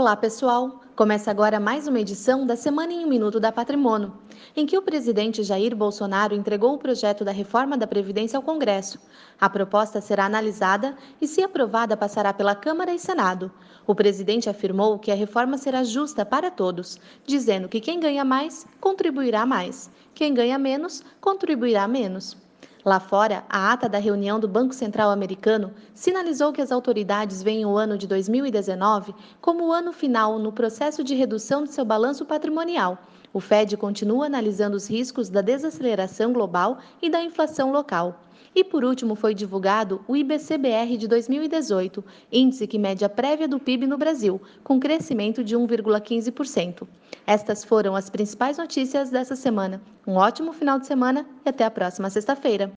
Olá, pessoal! Começa agora mais uma edição da Semana em um Minuto da Patrimônio, em que o presidente Jair Bolsonaro entregou o projeto da reforma da Previdência ao Congresso. A proposta será analisada e, se aprovada, passará pela Câmara e Senado. O presidente afirmou que a reforma será justa para todos, dizendo que quem ganha mais contribuirá mais, quem ganha menos contribuirá menos. Lá fora, a ata da reunião do Banco Central americano sinalizou que as autoridades veem o ano de 2019 como o ano final no processo de redução de seu balanço patrimonial. O Fed continua analisando os riscos da desaceleração global e da inflação local. E por último foi divulgado o IBCBR de 2018, índice que mede a prévia do PIB no Brasil, com crescimento de 1,15%. Estas foram as principais notícias dessa semana. Um ótimo final de semana e até a próxima sexta-feira.